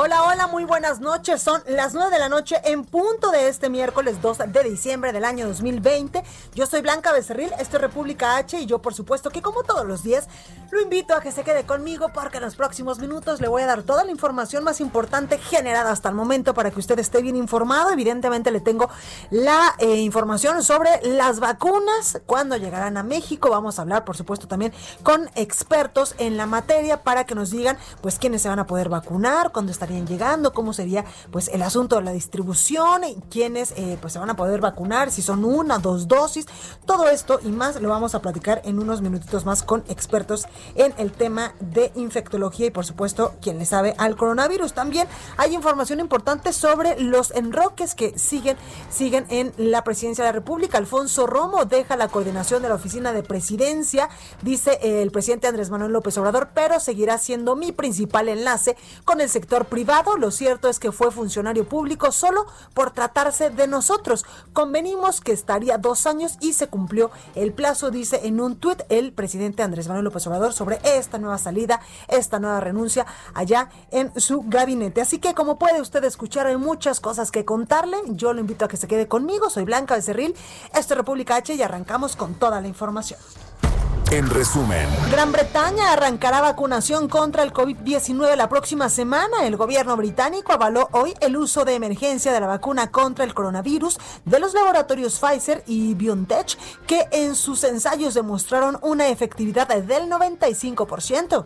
Hola, hola, muy buenas noches. Son las 9 de la noche en punto de este miércoles 2 de diciembre del año 2020. Yo soy Blanca Becerril, esto es República H y yo por supuesto que como todos los días lo invito a que se quede conmigo porque en los próximos minutos le voy a dar toda la información más importante generada hasta el momento para que usted esté bien informado. Evidentemente le tengo la eh, información sobre las vacunas, cuándo llegarán a México. Vamos a hablar por supuesto también con expertos en la materia para que nos digan pues quiénes se van a poder vacunar, cuándo estarían llegando, cómo sería pues el asunto de la distribución, quiénes eh, pues se van a poder vacunar, si son una, dos dosis, todo esto y más lo vamos a platicar en unos minutitos más con expertos en el tema de infectología y por supuesto quien le sabe al coronavirus. También hay información importante sobre los enroques que siguen, siguen en la presidencia de la República. Alfonso Romo deja la coordinación de la oficina de presidencia, dice el presidente Andrés Manuel López Obrador, pero seguirá siendo mi principal enlace con el sector privado. Lo cierto es que fue funcionario público solo por tratarse de nosotros. Convenimos que estaría dos años y se cumplió el plazo, dice en un tuit el presidente Andrés Manuel López Obrador sobre esta nueva salida, esta nueva renuncia allá en su gabinete. Así que como puede usted escuchar, hay muchas cosas que contarle. Yo lo invito a que se quede conmigo. Soy Blanca Becerril. Esto es República H y arrancamos con toda la información. En resumen, Gran Bretaña arrancará vacunación contra el COVID-19 la próxima semana. El gobierno británico avaló hoy el uso de emergencia de la vacuna contra el coronavirus de los laboratorios Pfizer y BioNTech, que en sus ensayos demostraron una efectividad del 95%.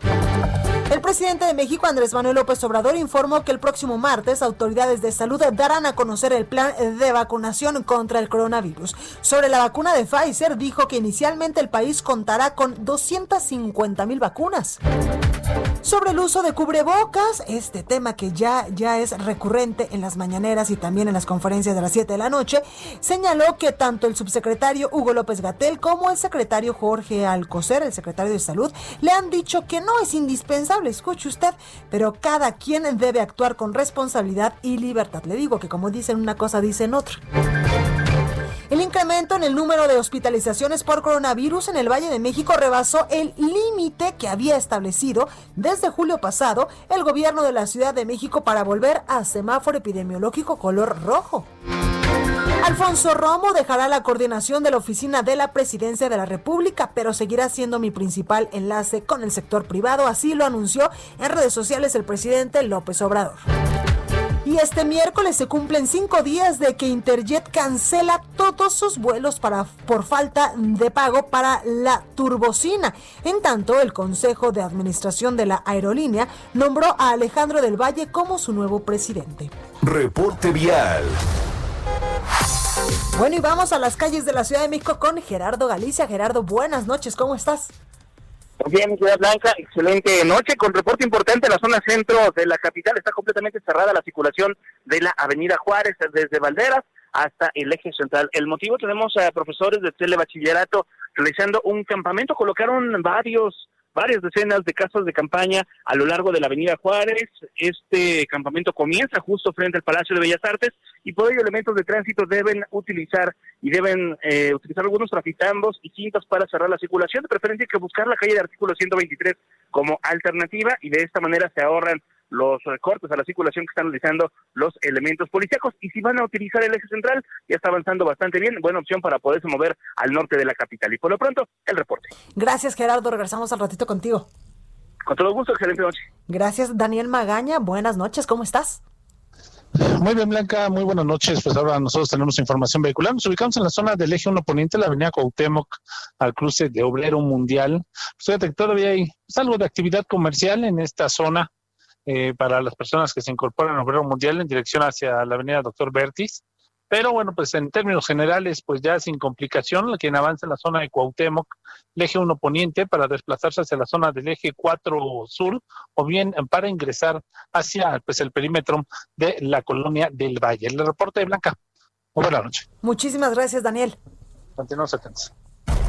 El presidente de México, Andrés Manuel López Obrador, informó que el próximo martes autoridades de salud darán a conocer el plan de vacunación contra el coronavirus. Sobre la vacuna de Pfizer, dijo que inicialmente el país contará con 250 mil vacunas. Sobre el uso de cubrebocas, este tema que ya, ya es recurrente en las mañaneras y también en las conferencias de las 7 de la noche, señaló que tanto el subsecretario Hugo López Gatel como el secretario Jorge Alcocer, el secretario de Salud, le han dicho que no es indispensable, escuche usted, pero cada quien debe actuar con responsabilidad y libertad. Le digo que como dicen una cosa, dicen otra. El incremento en el número de hospitalizaciones por coronavirus en el Valle de México rebasó el límite que había establecido desde julio pasado el gobierno de la Ciudad de México para volver a semáforo epidemiológico color rojo. Alfonso Romo dejará la coordinación de la oficina de la presidencia de la República, pero seguirá siendo mi principal enlace con el sector privado, así lo anunció en redes sociales el presidente López Obrador. Y este miércoles se cumplen cinco días de que Interjet cancela todos sus vuelos para, por falta de pago para la turbocina. En tanto, el Consejo de Administración de la aerolínea nombró a Alejandro del Valle como su nuevo presidente. reporte vial. Bueno, y vamos a las calles de la Ciudad de México con Gerardo Galicia. Gerardo, buenas noches, ¿cómo estás? Bien, Ciudad Blanca, excelente noche. Con reporte importante, la zona centro de la capital está completamente cerrada la circulación de la Avenida Juárez desde Valderas hasta el eje central. El motivo tenemos a profesores de telebachillerato realizando un campamento, colocaron varios varias decenas de casas de campaña a lo largo de la Avenida Juárez. Este campamento comienza justo frente al Palacio de Bellas Artes y por ello elementos de tránsito deben utilizar y deben eh, utilizar algunos traficambos y cintas para cerrar la circulación. De preferencia que buscar la calle de artículo 123 como alternativa y de esta manera se ahorran los cortes a la circulación que están realizando los elementos policíacos. Y si van a utilizar el eje central, ya está avanzando bastante bien, buena opción para poderse mover al norte de la capital. Y por lo pronto, el reporte. Gracias, Gerardo. Regresamos al ratito contigo. Con todo gusto, excelente noche. Gracias, Daniel Magaña. Buenas noches, ¿cómo estás? Muy bien, Blanca, muy buenas noches. Pues ahora nosotros tenemos información vehicular. Nos ubicamos en la zona del eje 1 poniente, la avenida Cuauhtémoc, al cruce de Obrero Mundial. Pues fíjate que todavía hay pues, algo de actividad comercial en esta zona eh, para las personas que se incorporan a Obrero Mundial en dirección hacia la avenida Doctor Bertis. Pero bueno, pues en términos generales, pues ya sin complicación, quien avanza en la zona de Cuauhtémoc, el eje 1 poniente, para desplazarse hacia la zona del eje 4 sur, o bien para ingresar hacia pues, el perímetro de la colonia del Valle. El reporte de Blanca. Muy buena noche. Muchísimas gracias, Daniel. Continuamos atentos.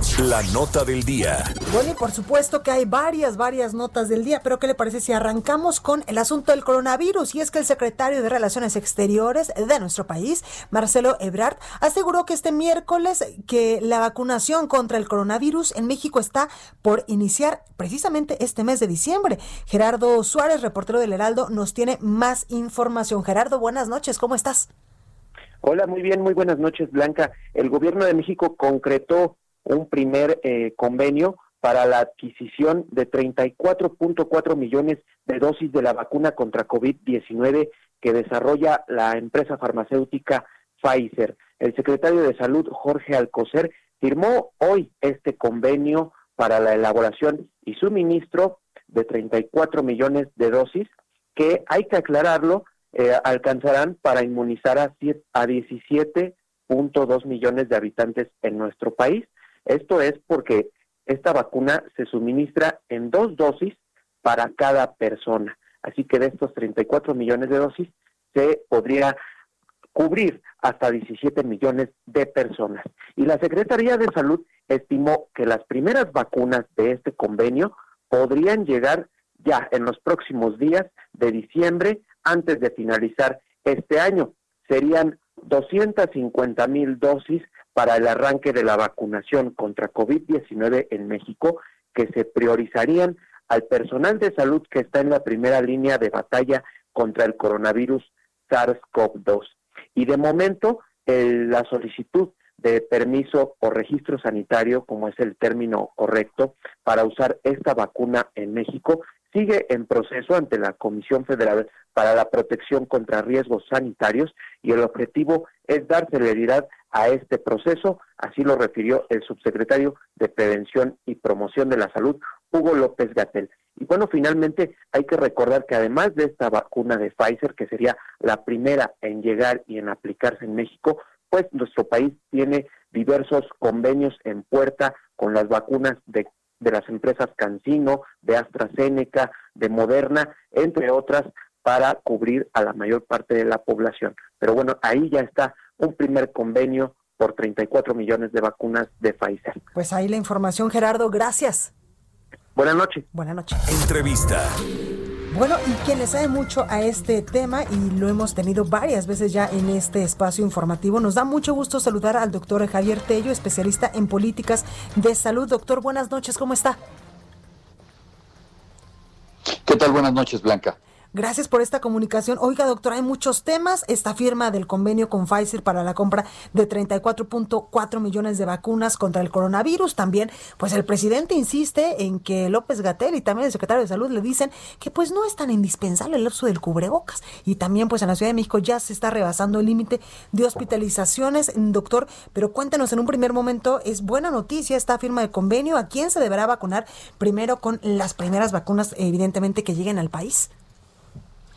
La nota del día. Bueno, y por supuesto que hay varias, varias notas del día, pero ¿qué le parece si arrancamos con el asunto del coronavirus? Y es que el secretario de Relaciones Exteriores de nuestro país, Marcelo Ebrard, aseguró que este miércoles que la vacunación contra el coronavirus en México está por iniciar precisamente este mes de diciembre. Gerardo Suárez, reportero del Heraldo, nos tiene más información. Gerardo, buenas noches, ¿cómo estás? Hola, muy bien, muy buenas noches, Blanca. El gobierno de México concretó un primer eh, convenio para la adquisición de 34.4 millones de dosis de la vacuna contra COVID-19 que desarrolla la empresa farmacéutica Pfizer. El secretario de Salud, Jorge Alcocer, firmó hoy este convenio para la elaboración y suministro de 34 millones de dosis que, hay que aclararlo, eh, alcanzarán para inmunizar a, a 17.2 millones de habitantes en nuestro país. Esto es porque esta vacuna se suministra en dos dosis para cada persona. Así que de estos 34 millones de dosis se podría cubrir hasta 17 millones de personas. Y la Secretaría de Salud estimó que las primeras vacunas de este convenio podrían llegar ya en los próximos días de diciembre antes de finalizar este año. Serían 250 mil dosis para el arranque de la vacunación contra COVID-19 en México que se priorizarían al personal de salud que está en la primera línea de batalla contra el coronavirus SARS-CoV-2. Y de momento, la solicitud de permiso o registro sanitario, como es el término correcto, para usar esta vacuna en México, sigue en proceso ante la Comisión Federal para la Protección contra Riesgos Sanitarios y el objetivo es dar celeridad a este proceso, así lo refirió el subsecretario de Prevención y Promoción de la Salud, Hugo López Gatel. Y bueno, finalmente hay que recordar que además de esta vacuna de Pfizer, que sería la primera en llegar y en aplicarse en México, pues nuestro país tiene diversos convenios en puerta con las vacunas de, de las empresas Cancino, de AstraZeneca, de Moderna, entre otras, para cubrir a la mayor parte de la población. Pero bueno, ahí ya está un primer convenio por 34 millones de vacunas de Pfizer. Pues ahí la información, Gerardo. Gracias. Buenas noches. Buenas noches. Entrevista. Bueno, y quien le sabe mucho a este tema, y lo hemos tenido varias veces ya en este espacio informativo, nos da mucho gusto saludar al doctor Javier Tello, especialista en políticas de salud. Doctor, buenas noches, ¿cómo está? ¿Qué tal? Buenas noches, Blanca. Gracias por esta comunicación. Oiga, doctor, hay muchos temas. Esta firma del convenio con Pfizer para la compra de 34.4 millones de vacunas contra el coronavirus. También, pues el presidente insiste en que López Gatel y también el secretario de Salud le dicen que pues no es tan indispensable el uso del cubrebocas. Y también, pues en la Ciudad de México ya se está rebasando el límite de hospitalizaciones. Doctor, pero cuéntenos en un primer momento, ¿es buena noticia esta firma de convenio? ¿A quién se deberá vacunar primero con las primeras vacunas, evidentemente, que lleguen al país?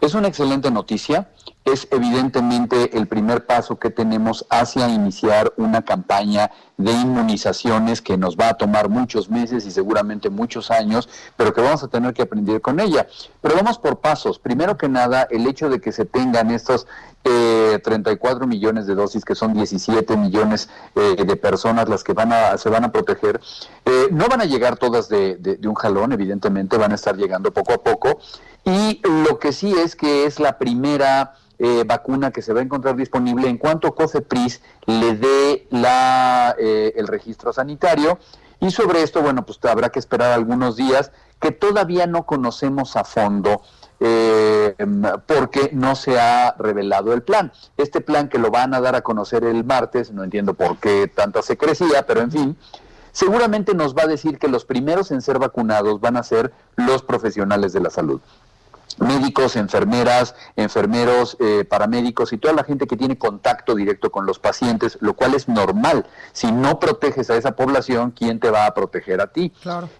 Es una excelente noticia, es evidentemente el primer paso que tenemos hacia iniciar una campaña de inmunizaciones que nos va a tomar muchos meses y seguramente muchos años, pero que vamos a tener que aprender con ella. Pero vamos por pasos. Primero que nada, el hecho de que se tengan estos eh, 34 millones de dosis, que son 17 millones eh, de personas las que van a, se van a proteger, eh, no van a llegar todas de, de un jalón, evidentemente van a estar llegando poco a poco. Y lo que sí es que es la primera eh, vacuna que se va a encontrar disponible en cuanto COFEPRIS le dé eh, el registro sanitario. Y sobre esto, bueno, pues habrá que esperar algunos días que todavía no conocemos a fondo eh, porque no se ha revelado el plan. Este plan que lo van a dar a conocer el martes, no entiendo por qué tanta secrecía, pero en fin, seguramente nos va a decir que los primeros en ser vacunados van a ser los profesionales de la salud. Médicos, enfermeras, enfermeros, eh, paramédicos y toda la gente que tiene contacto directo con los pacientes, lo cual es normal. Si no proteges a esa población, ¿quién te va a proteger a ti?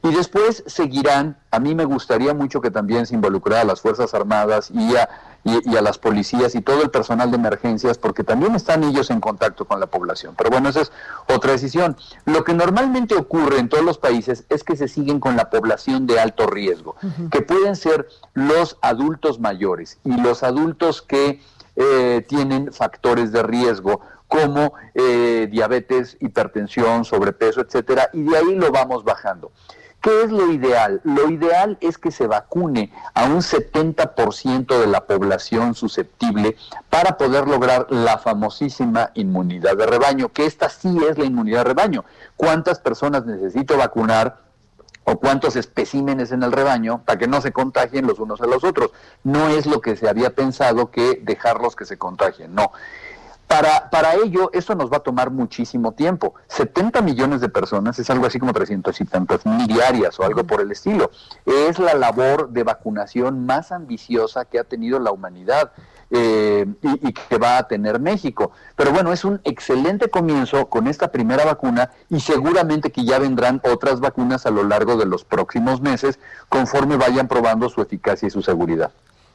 Y después seguirán, a mí me gustaría mucho que también se involucrara a las Fuerzas Armadas y a y, a las policías y todo el personal de emergencias, porque también están ellos en contacto con la población. Pero bueno, esa es otra decisión. Lo que normalmente ocurre en todos los países es que se siguen con la población de alto riesgo, que pueden ser los adultos mayores y los adultos que eh, tienen factores de riesgo como eh, diabetes, hipertensión, sobrepeso, etcétera, y de ahí lo vamos bajando. ¿Qué es lo ideal? Lo ideal es que se vacune a un 70% de la población susceptible para poder lograr la famosísima inmunidad de rebaño, que esta sí es la inmunidad de rebaño. ¿Cuántas personas necesito vacunar? o cuántos especímenes en el rebaño para que no se contagien los unos a los otros. No es lo que se había pensado que dejarlos que se contagien, no. Para, para ello, esto nos va a tomar muchísimo tiempo. 70 millones de personas es algo así como 300 y tantas mil diarias o algo por el estilo. Es la labor de vacunación más ambiciosa que ha tenido la humanidad. Eh, y, y, que va a tener México. Pero bueno, es un excelente comienzo con esta primera vacuna y seguramente que ya vendrán otras vacunas a lo largo de los próximos meses conforme vayan probando su eficacia y su seguridad.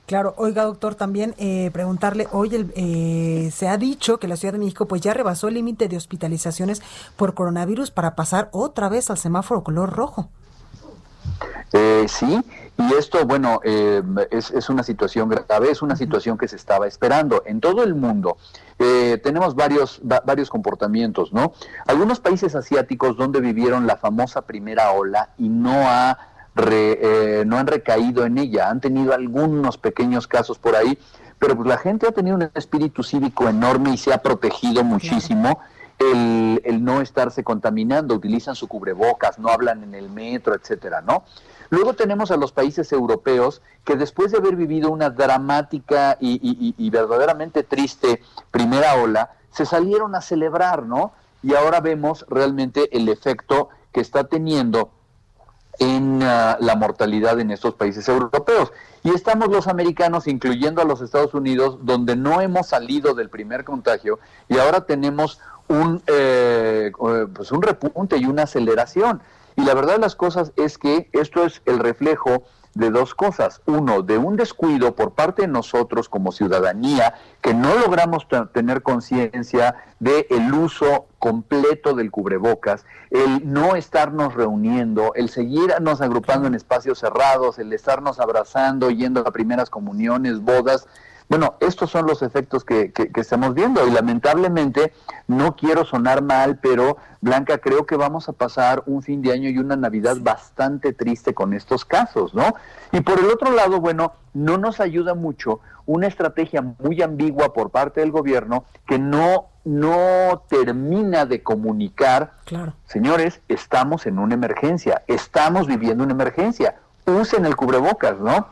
Claro, oiga doctor, también eh, preguntarle, hoy el, eh, se ha dicho que la Ciudad de México pues ya rebasó el límite de hospitalizaciones por coronavirus para pasar otra vez al semáforo color rojo. Eh, sí, y esto, bueno, es, es, una situación grave, es una situación que se estaba esperando. En todo el mundo tenemos varios, varios comportamientos, ¿no? Algunos países asiáticos donde vivieron la famosa primera ola y no ha eh, no han recaído en ella, han tenido algunos pequeños casos por ahí, pero pues la gente ha tenido un espíritu cívico enorme y se ha protegido muchísimo. El, el, no estarse contaminando, utilizan su cubrebocas, no hablan en el metro, etcétera, ¿no? Luego tenemos a los países europeos que después de haber vivido una dramática y, y verdaderamente triste primera ola, se salieron a celebrar, ¿no? Y ahora vemos realmente el efecto que está teniendo en ah, la mortalidad en estos países europeos. Y estamos los americanos, incluyendo a los Estados Unidos, donde no hemos salido del primer contagio y ahora tenemos un, eh, eh, pues un repunte y una aceleración. Y la verdad de las cosas es que esto es el reflejo de dos cosas. Uno, de un descuido por parte de nosotros como ciudadanía, que no logramos tener conciencia del el uso completo del cubrebocas, el no estarnos reuniendo, el seguirnos agrupando en espacios cerrados, el estarnos abrazando, yendo a primeras comuniones, bodas, bueno, estos son los efectos que, que, estamos viendo y lamentablemente no quiero sonar mal, pero Blanca, creo que vamos a pasar un fin de año y una Navidad bastante triste con estos casos, ¿no? Y por el otro lado, bueno, no nos ayuda mucho una estrategia muy ambigua por parte del gobierno que no, no termina de comunicar, claro. señores, estamos en una emergencia, estamos viviendo una emergencia, usen el cubrebocas, ¿no?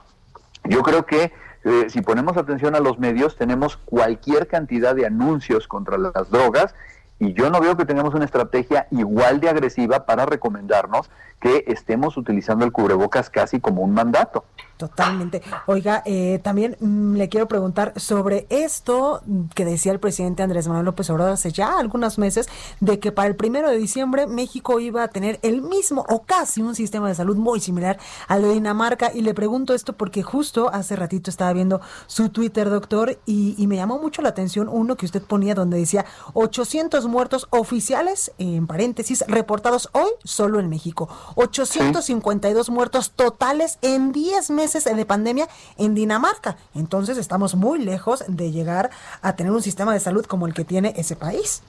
Yo creo que eh, si ponemos atención a los medios, tenemos cualquier cantidad de anuncios contra las drogas y yo no veo que tengamos una estrategia igual de agresiva para recomendarnos que estemos utilizando el cubrebocas casi como un mandato. Totalmente. Oiga, eh, también mm, le quiero preguntar sobre esto que decía el presidente Andrés Manuel López Obrador hace ya algunos meses, de que para el primero de diciembre México iba a tener el mismo o casi un sistema de salud muy similar al de Dinamarca. Y le pregunto esto porque justo hace ratito estaba viendo su Twitter, doctor, y, me llamó mucho la atención uno que usted ponía donde decía 800 muertos oficiales, en paréntesis, reportados hoy solo en México. 852 muertos totales en 10 meses de pandemia en Dinamarca. Entonces estamos muy lejos de llegar a tener un sistema de salud como el que tiene ese país.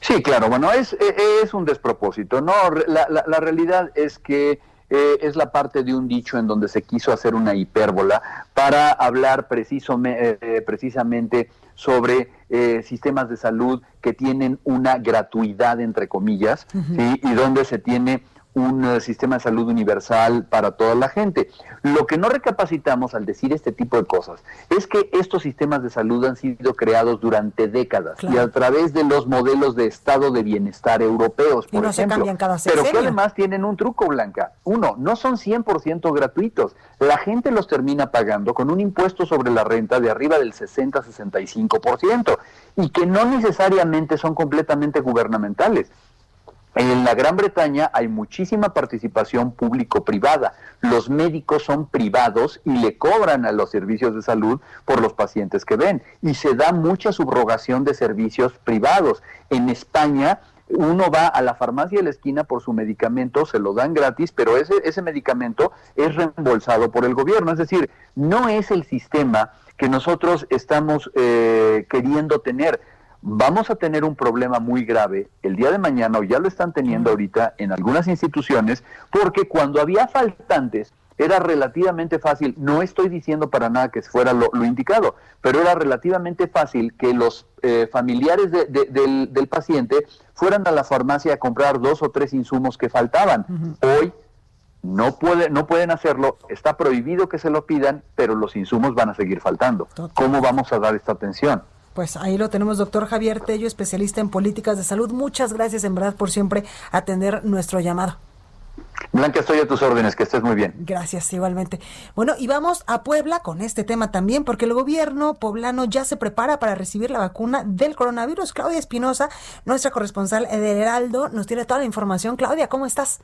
Sí, claro, bueno, es, e, es un despropósito, ¿no? La, la, realidad es que eh, es la parte de un dicho en donde se quiso hacer una hipérbola para hablar preciso, eh, precisamente sobre eh, sistemas de salud que tienen una gratuidad, entre comillas, y donde se tiene un eh, sistema de salud universal para toda la gente. Lo que no recapacitamos al decir este tipo de cosas es que estos sistemas de salud han sido creados durante décadas y a través de los modelos de estado de bienestar europeos, por ejemplo. pero que además tienen un truco, Blanca. Uno, no son 100% gratuitos. La gente los termina pagando con un impuesto sobre la renta de arriba del 60-65% y que no necesariamente son completamente gubernamentales. En la Gran Bretaña hay muchísima participación público-privada. Los médicos son privados y le cobran a los servicios de salud por los pacientes que ven. Y se da mucha subrogación de servicios privados. En España uno va a la farmacia de la esquina por su medicamento, se lo dan gratis, pero ese, ese medicamento es reembolsado por el gobierno. Es decir, no es el sistema que nosotros estamos eh, queriendo tener vamos a tener un problema muy grave el día de mañana, o ya lo están teniendo ahorita en algunas instituciones, porque cuando había faltantes era relativamente fácil, no estoy diciendo para nada que fuera lo, indicado, pero era relativamente fácil que los eh, familiares del, paciente fueran a la farmacia a comprar dos o tres insumos que faltaban. Hoy no, puede, no pueden hacerlo, está prohibido que se lo pidan, pero los insumos van a seguir faltando. ¿Cómo vamos a dar esta atención? Pues ahí lo tenemos, doctor Javier Tello, especialista en políticas de salud. Muchas gracias en verdad por siempre atender nuestro llamado. Blanca, estoy a tus órdenes, que estés muy bien. Gracias, igualmente. Bueno, y vamos a Puebla con este tema también, porque el gobierno poblano ya se prepara para recibir la vacuna del coronavirus. Claudia Espinosa, nuestra corresponsal de Heraldo, nos tiene toda la información. Claudia, ¿cómo estás?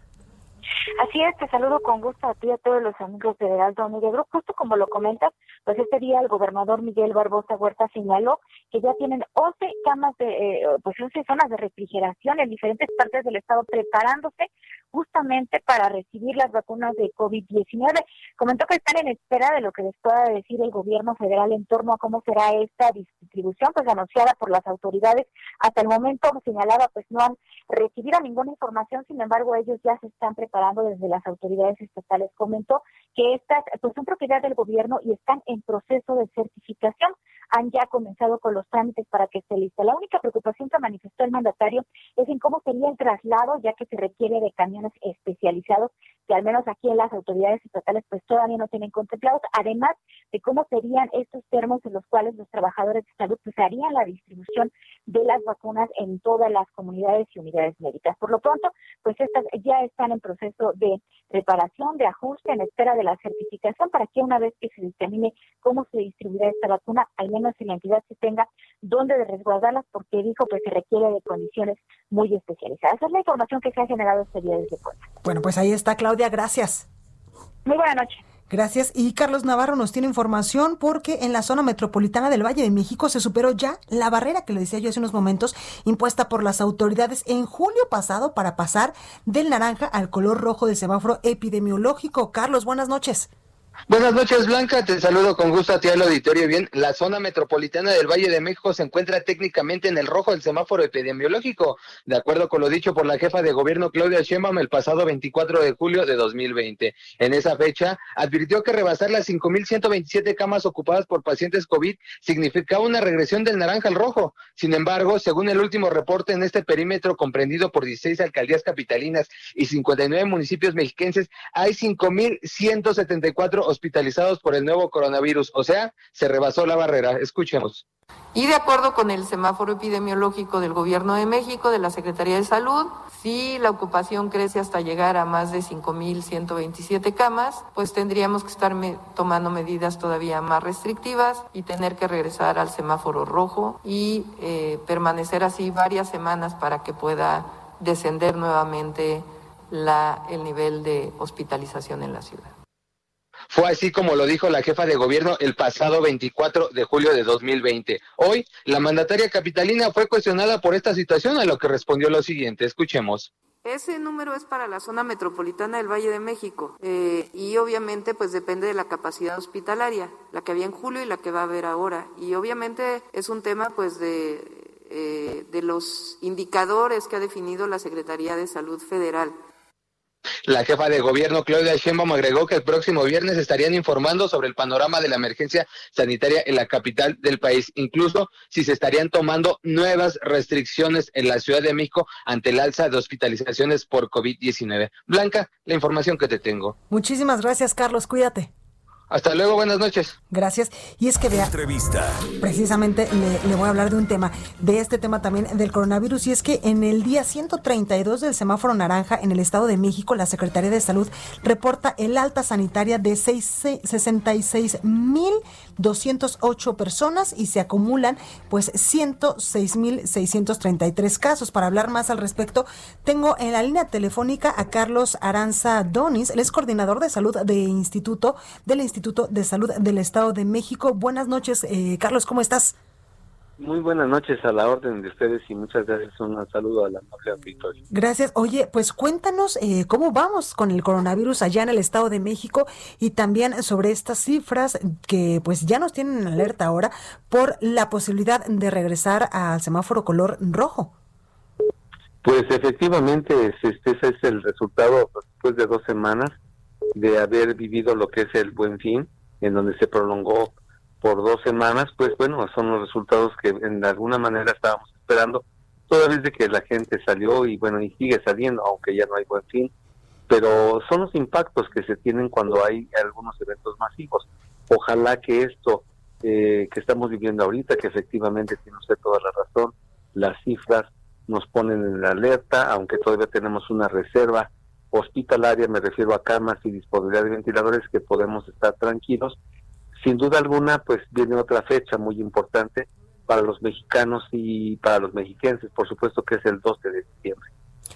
Así es, te saludo con gusto a ti y a todos los amigos de Heraldo Media Justo como lo comentas, pues este día el gobernador Miguel Barbosa Huerta señaló que ya tienen 11 camas de, eh, pues 11 zonas de refrigeración en diferentes partes del estado preparándose justamente para recibir las vacunas de COVID-19. Comentó que están en espera de lo que les pueda decir el gobierno federal en torno a cómo será esta distribución, pues anunciada por las autoridades. Hasta el momento, señalaba, pues no han recibido ninguna información, sin embargo, ellos ya se están preparando desde las autoridades estatales. Comentó que estas pues son propiedad del gobierno y están en proceso de certificación han ya comenzado con los trámites para que esté lista. La única preocupación que manifestó el mandatario es en cómo sería el traslado, ya que se requiere de camiones especializados que al menos aquí en las autoridades estatales pues todavía no tienen contemplados, además de cómo serían estos termos en los cuales los trabajadores de salud pues harían la distribución de las vacunas en todas las comunidades y unidades médicas. Por lo pronto, pues estas ya están en proceso de preparación, de ajuste, en espera de la certificación para que una vez que se determine cómo se distribuirá esta vacuna, al menos en la entidad se tenga dónde de resguardarlas, porque dijo pues se requiere de condiciones muy especializadas. Esa es la información que se ha generado este día desde Puebla. Bueno, pues ahí está Claudia, gracias. Muy buena noche. Gracias. Y Carlos Navarro nos tiene información porque en la zona metropolitana del Valle de México se superó ya la barrera que le decía yo hace unos momentos, impuesta por las autoridades en julio pasado para pasar del naranja al color rojo del semáforo epidemiológico. Carlos, buenas noches. Buenas noches, Blanca. Te saludo con gusto a ti al auditorio. Bien, la zona metropolitana del Valle de México se encuentra técnicamente en el rojo del semáforo epidemiológico, de acuerdo con lo dicho por la jefa de gobierno Claudia Sheinbaum el pasado 24 de julio de 2020. En esa fecha, advirtió que rebasar las 5.127 camas ocupadas por pacientes COVID significaba una regresión del naranja al rojo. Sin embargo, según el último reporte en este perímetro comprendido por 16 alcaldías capitalinas y 59 municipios mexiquenses, hay 5.174 hospitalizados por el nuevo coronavirus, o sea, se rebasó la barrera. Escuchemos. Y de acuerdo con el semáforo epidemiológico del Gobierno de México, de la Secretaría de Salud, si la ocupación crece hasta llegar a más de 5.127 camas, pues tendríamos que estar tomando medidas todavía más restrictivas y tener que regresar al semáforo rojo y eh, permanecer así varias semanas para que pueda descender nuevamente la, el nivel de hospitalización en la ciudad. Fue así como lo dijo la jefa de gobierno el pasado 24 de julio de 2020. Hoy, la mandataria capitalina fue cuestionada por esta situación, a lo que respondió lo siguiente. Escuchemos. Ese número es para la zona metropolitana del Valle de México eh, y obviamente pues depende de la capacidad hospitalaria, la que había en julio y la que va a haber ahora. Y obviamente es un tema pues de, eh, de los indicadores que ha definido la Secretaría de Salud Federal. La jefa de gobierno Claudia Sheinbaum agregó que el próximo viernes estarían informando sobre el panorama de la emergencia sanitaria en la capital del país, incluso si se estarían tomando nuevas restricciones en la Ciudad de México ante el alza de hospitalizaciones por COVID-19. Blanca, la información que te tengo. Muchísimas gracias, Carlos. Cuídate. Hasta luego, buenas noches. Gracias. Y es que vea, Entrevista. precisamente le, le voy a hablar de un tema, de este tema también del coronavirus, y es que en el día 132 del semáforo naranja en el Estado de México, la Secretaría de Salud reporta el alta sanitaria de 66.208 personas y se acumulan pues 106.633 casos. Para hablar más al respecto, tengo en la línea telefónica a Carlos Aranza Donis, él es coordinador de salud de Instituto del Instituto de Salud del Estado de México. Buenas noches, eh, Carlos, ¿cómo estás? Muy buenas noches a la orden de ustedes y muchas gracias. Un saludo a la amable auditorio. Gracias. Oye, pues cuéntanos eh, cómo vamos con el coronavirus allá en el Estado de México y también sobre estas cifras que pues ya nos tienen en alerta ahora por la posibilidad de regresar al semáforo color rojo. Pues efectivamente, este, ese es el resultado después de dos semanas de haber vivido lo que es el buen fin, en donde se prolongó por dos semanas, pues bueno, son los resultados que en alguna manera estábamos esperando, toda vez de que la gente salió y bueno, y sigue saliendo, aunque ya no hay buen fin, pero son los impactos que se tienen cuando hay algunos eventos masivos. Ojalá que esto eh, que estamos viviendo ahorita, que efectivamente tiene usted toda la razón, las cifras nos ponen en alerta, aunque todavía tenemos una reserva hospitalaria, me refiero a camas y disponibilidad de ventiladores, que podemos estar tranquilos. Sin duda alguna, pues viene otra fecha muy importante para los mexicanos y para los mexiquenses, por supuesto que es el 12 de diciembre.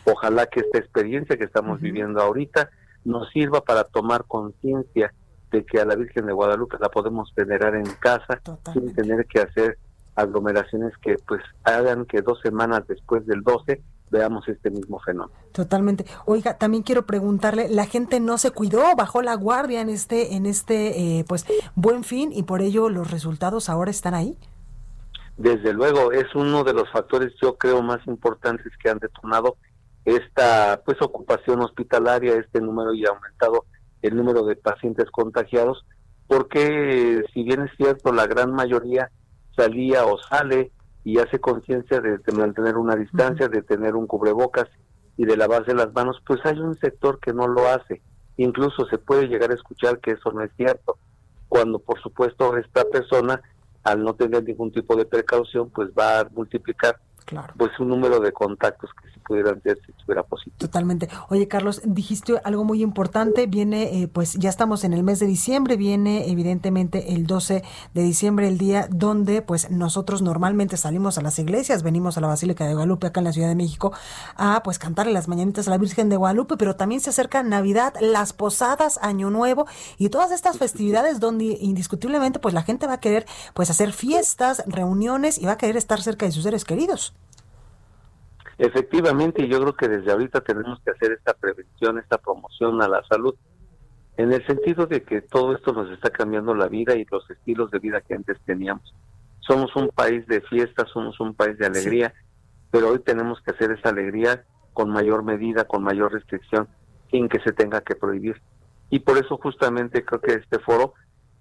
Ojalá que esta experiencia que estamos viviendo ahorita nos sirva para tomar conciencia de que a la Virgen de Guadalupe la podemos venerar en casa sin tener que hacer aglomeraciones que pues hagan que dos semanas después del 12 veamos este mismo fenómeno. Totalmente. Oiga, también quiero preguntarle, la gente no se cuidó, bajó la guardia en este, en este, eh, pues, buen fin y por ello los resultados ahora están ahí. Desde luego, es uno de los factores, yo creo, más importantes que han detonado esta, pues, ocupación hospitalaria, este número y ha aumentado el número de pacientes contagiados, porque si bien es cierto, la gran mayoría salía o sale y hace conciencia de, de, mantener una distancia, de tener un cubrebocas y de lavarse las manos, pues hay un sector que no lo hace. Incluso se puede llegar a escuchar que eso no es cierto, cuando por supuesto esta persona, al no tener ningún tipo de precaución, pues va a multiplicar Claro. pues un número de contactos que si pudieran ser si estuviera positivo. Totalmente. Oye, Carlos, dijiste algo muy importante. Viene, eh, pues ya estamos en el mes de diciembre, viene evidentemente el 12 de diciembre, el día donde pues nosotros normalmente salimos a las iglesias, venimos a la Basílica de Guadalupe acá en la Ciudad de México a pues cantarle las mañanitas a la Virgen de Guadalupe, pero también se acerca Navidad, las posadas, Año Nuevo y todas estas festividades donde indiscutiblemente pues la gente va a querer pues hacer fiestas, reuniones y va a querer estar cerca de sus seres queridos. Efectivamente, y yo creo que desde ahorita tenemos que hacer esta prevención, esta promoción a la salud, en el sentido de que todo esto nos está cambiando la vida y los estilos de vida que antes teníamos. Somos un país de fiestas, somos un país de alegría, pero hoy tenemos que hacer esa alegría con mayor medida, con mayor restricción, sin que se tenga que prohibir. Y por eso justamente creo que este foro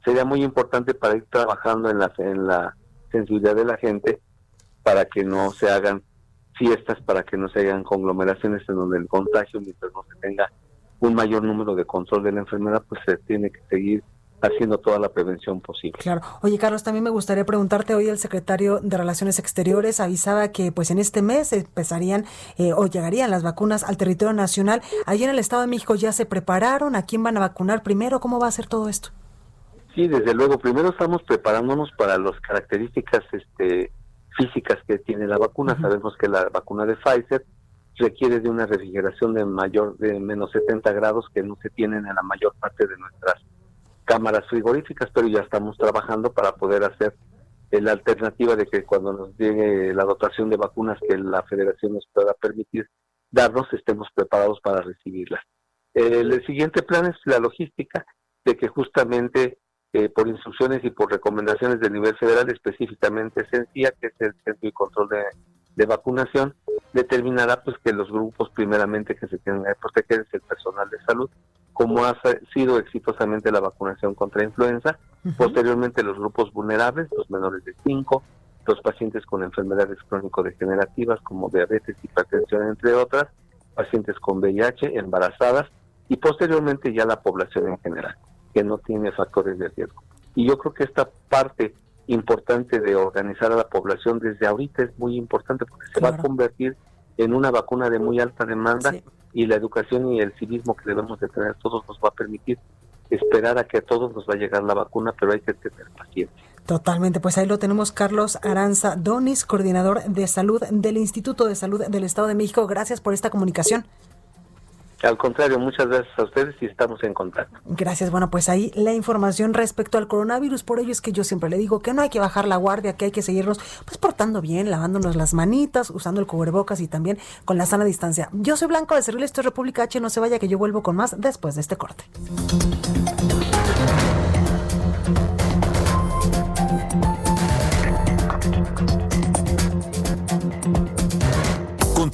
sería muy importante para ir trabajando en la, en la sensibilidad de la gente para que no se hagan fiestas para que no se hagan conglomeraciones en donde el contagio, mientras no se tenga un mayor número de control de la enfermedad, pues se tiene que seguir haciendo toda la prevención posible. Claro. Oye, Carlos, también me gustaría preguntarte, hoy el secretario de Relaciones Exteriores avisaba que pues en este mes empezarían eh, o llegarían las vacunas al territorio nacional. Allí en el Estado de México ya se prepararon, ¿a quién van a vacunar primero? ¿Cómo va a ser todo esto? Sí, desde luego, primero estamos preparándonos para las características este físicas que tiene la vacuna. Uh -huh. Sabemos que la vacuna de Pfizer requiere de una refrigeración de mayor de menos 70 grados que no se tienen en la mayor parte de nuestras cámaras frigoríficas, pero ya estamos trabajando para poder hacer la alternativa de que cuando nos llegue la dotación de vacunas que la federación nos pueda permitir darnos, estemos preparados para recibirlas. El, el siguiente plan es la logística, de que justamente eh, por instrucciones y por recomendaciones del nivel federal, específicamente CENCIA, que es el Centro y Control de, de Vacunación, determinará pues que los grupos primeramente que se tienen que proteger es el personal de salud, como ha sido exitosamente la vacunación contra influenza, posteriormente los grupos vulnerables, los menores de 5, los pacientes con enfermedades crónico-degenerativas como diabetes, hipertensión, entre otras, pacientes con VIH, embarazadas y posteriormente ya la población en general, que no tiene factores de riesgo. Y yo creo que esta parte importante de organizar a la población desde ahorita es muy importante porque se va a convertir en una vacuna de muy alta demanda y la educación y el civismo que debemos de tener todos nos va a permitir esperar a que a todos nos va a llegar la vacuna, pero hay que tener paciencia. Totalmente, pues ahí lo tenemos Carlos Aranza Donis, coordinador de salud del Instituto de Salud del Estado de México. Gracias por esta comunicación. Al contrario, muchas gracias a ustedes y estamos en contacto. Gracias. Bueno, pues ahí la información respecto al coronavirus. Por ello es que yo siempre le digo que no hay que bajar la guardia, que hay que seguirnos pues portando bien, lavándonos las manitas, usando el cubrebocas y también con la sana distancia. Yo soy Blanco de Cerril, esto es República H. No se vaya que yo vuelvo con más después de este corte.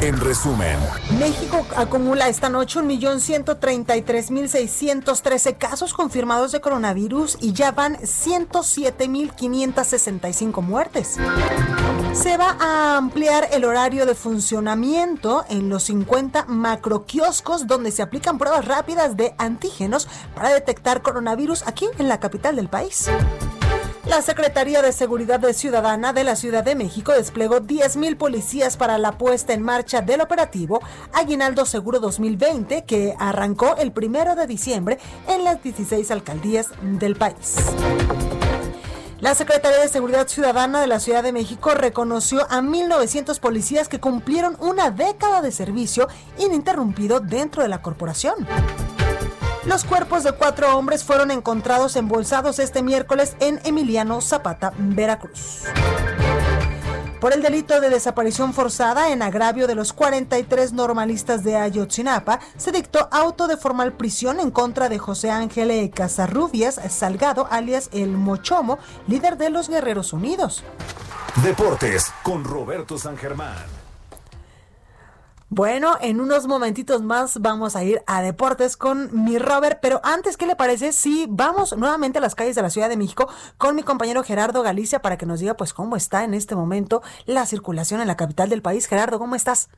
en resumen, México acumula esta noche 1.133.613 casos confirmados de coronavirus y ya van 107.565 muertes. Se va a ampliar el horario de funcionamiento en los 50 macroquioscos donde se aplican pruebas rápidas de antígenos para detectar coronavirus aquí en la capital del país. La Secretaría de Seguridad Ciudadana de la Ciudad de México desplegó 10.000 policías para la puesta en marcha del operativo Aguinaldo Seguro 2020 que arrancó el primero de diciembre en las 16 alcaldías del país. La Secretaría de Seguridad Ciudadana de la Ciudad de México reconoció a 1.900 policías que cumplieron una década de servicio ininterrumpido dentro de la corporación. Los cuerpos de cuatro hombres fueron encontrados embolsados este miércoles en Emiliano Zapata, Veracruz. Por el delito de desaparición forzada en agravio de los 43 normalistas de Ayotzinapa, se dictó auto de formal prisión en contra de José Ángel Casarrubias Salgado, alias El Mochomo, líder de los Guerreros Unidos. Deportes con Roberto San Germán. Bueno, en unos momentitos más vamos a ir a deportes con mi Robert, pero antes, ¿qué le parece si vamos nuevamente a las calles de la Ciudad de México con mi compañero Gerardo Galicia para que nos diga pues cómo está en este momento la circulación en la capital del país? Gerardo, ¿cómo estás?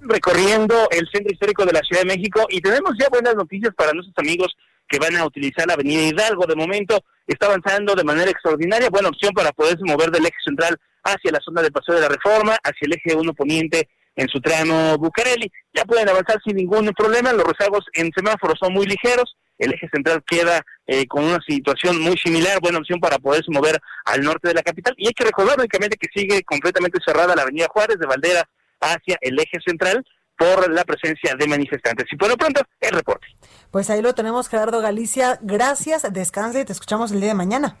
Recorriendo el centro histórico de la Ciudad de México y tenemos ya buenas noticias para nuestros amigos que van a utilizar la Avenida Hidalgo. De momento está avanzando de manera extraordinaria, buena opción para poderse mover del eje central hacia la zona del Paseo de la Reforma, hacia el eje 1 poniente en su tramo Bucareli. Ya pueden avanzar sin ningún problema, los rezagos en semáforos son muy ligeros, el eje central queda eh, con una situación muy similar, buena opción para poderse mover al norte de la capital. Y hay que recordar únicamente que sigue completamente cerrada la avenida Juárez de Valdera hacia el eje central por la presencia de manifestantes. Y por lo pronto, el reporte. Pues ahí lo tenemos, Gerardo Galicia. Gracias, descanse y te escuchamos el día de mañana.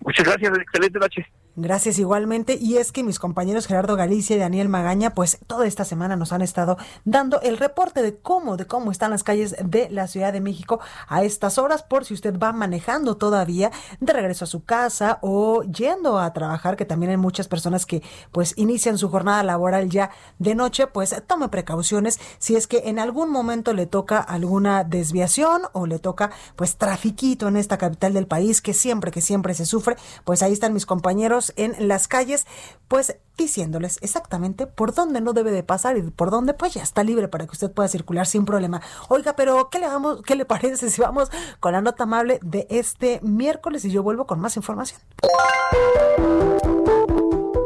Muchas gracias, excelente noche. Gracias igualmente. Y es que mis compañeros Gerardo Galicia y Daniel Magaña, pues toda esta semana nos han estado dando el reporte de cómo, de cómo están las calles de la Ciudad de México a estas horas, por si usted va manejando todavía de regreso a su casa o yendo a trabajar, que también hay muchas personas que pues inician su jornada laboral ya de noche, pues tome precauciones si es que en algún momento le toca alguna desviación o le toca pues trafiquito en esta capital del país que siempre, que siempre se sufre, pues ahí están mis compañeros en las calles, pues diciéndoles exactamente por dónde no debe de pasar y por dónde pues ya está libre para que usted pueda circular sin problema. Oiga, pero ¿qué le vamos, qué le parece si vamos con la nota amable de este miércoles y yo vuelvo con más información?